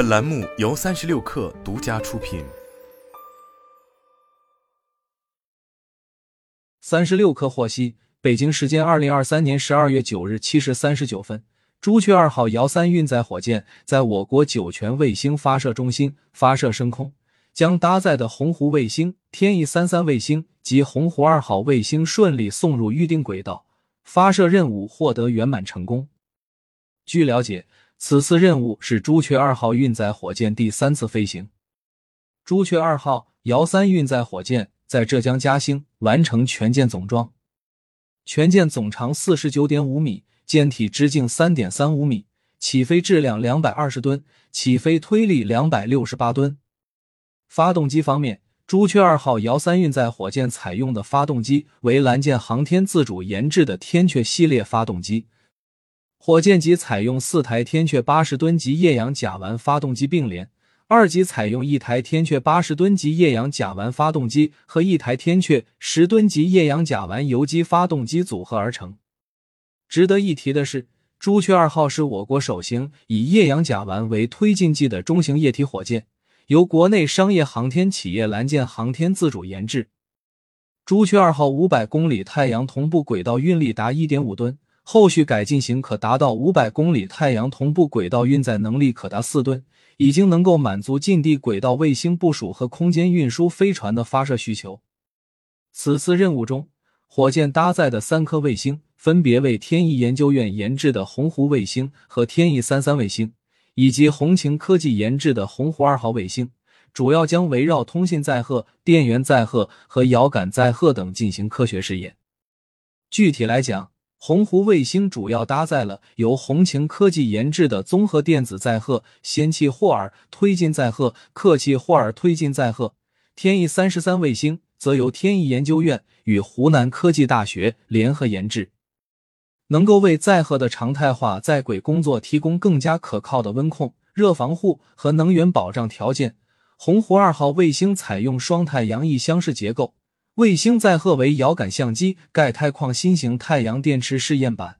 本栏目由三十六氪独家出品。三十六氪获悉，北京时间二零二三年十二月九日七时三十九分，朱雀二号遥三运载火箭在我国酒泉卫星发射中心发射升空，将搭载的鸿鹄卫星、天翼三三卫星及鸿鹄二号卫星顺利送入预定轨道，发射任务获得圆满成功。据了解，此次任务是朱雀二号运载火箭第三次飞行。朱雀二号遥三运载火箭在浙江嘉兴完成全舰总装，全舰总长四十九点五米，舰体直径三点三五米，起飞质量两百二十吨，起飞推力两百六十八吨。发动机方面，朱雀二号遥三运载火箭采用的发动机为蓝箭航天自主研制的天阙系列发动机。火箭级采用四台天阙八十吨级液氧甲烷发动机并联，二级采用一台天阙八十吨级液氧甲烷发动机和一台天阙十吨级液氧甲烷油机发动机组合而成。值得一提的是，朱雀二号是我国首型以液氧甲烷为推进剂的中型液体火箭，由国内商业航天企业蓝箭航天自主研制。朱雀二号五百公里太阳同步轨道运力达一点五吨。后续改进型可达到五百公里太阳同步轨道运载能力可达四吨，已经能够满足近地轨道卫星部署和空间运输飞船的发射需求。此次任务中，火箭搭载的三颗卫星分别为天翼研究院研制的鸿鹄卫星和天翼三三卫星，以及红擎科技研制的鸿鹄二号卫星，主要将围绕通信载荷、电源载荷和遥感载荷等进行科学试验。具体来讲，鸿鹄卫星主要搭载了由红擎科技研制的综合电子载荷、氙气霍尔推进载荷、氪气霍尔推进载荷；天翼三十三卫星则由天翼研究院与湖南科技大学联合研制，能够为载荷的常态化在轨工作提供更加可靠的温控、热防护和能源保障条件。鸿鹄二号卫星采用双太阳翼箱式结构。卫星载荷为遥感相机、钙钛矿新型太阳电池试验板。